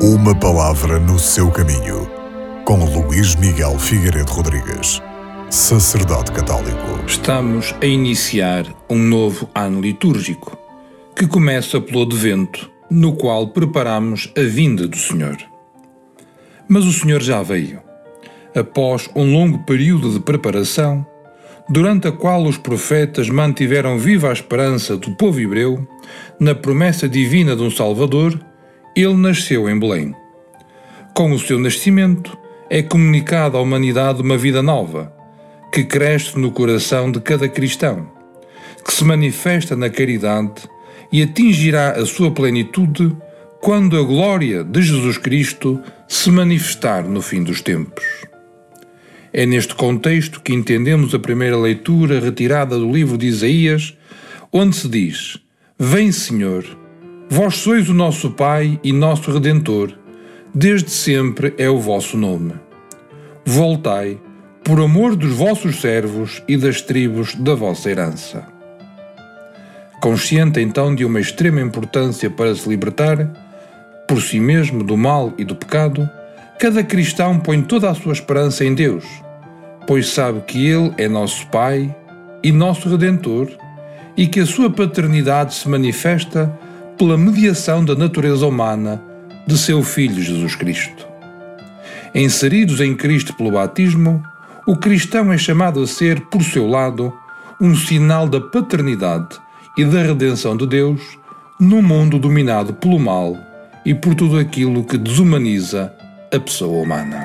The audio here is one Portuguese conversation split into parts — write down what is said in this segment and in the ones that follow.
Uma palavra no seu caminho, com Luís Miguel Figueiredo Rodrigues, sacerdote católico. Estamos a iniciar um novo ano litúrgico, que começa pelo Advento, no qual preparamos a vinda do Senhor. Mas o Senhor já veio. Após um longo período de preparação, durante a qual os profetas mantiveram viva a esperança do povo hebreu na promessa divina de um Salvador, ele nasceu em Belém. Com o seu nascimento, é comunicada à humanidade uma vida nova, que cresce no coração de cada cristão, que se manifesta na caridade e atingirá a sua plenitude quando a glória de Jesus Cristo se manifestar no fim dos tempos. É neste contexto que entendemos a primeira leitura retirada do livro de Isaías, onde se diz: Vem, Senhor, vós sois o nosso Pai e nosso Redentor, desde sempre é o vosso nome. Voltai, por amor dos vossos servos e das tribos da vossa herança. Consciente então de uma extrema importância para se libertar, por si mesmo, do mal e do pecado, cada cristão põe toda a sua esperança em Deus, pois sabe que Ele é nosso Pai e nosso Redentor e que a sua paternidade se manifesta pela mediação da natureza humana de seu Filho Jesus Cristo. Inseridos em Cristo pelo batismo, o cristão é chamado a ser, por seu lado, um sinal da paternidade e da redenção de Deus num mundo dominado pelo mal e por tudo aquilo que desumaniza a pessoa humana.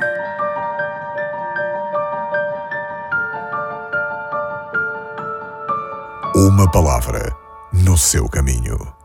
Uma palavra no seu caminho.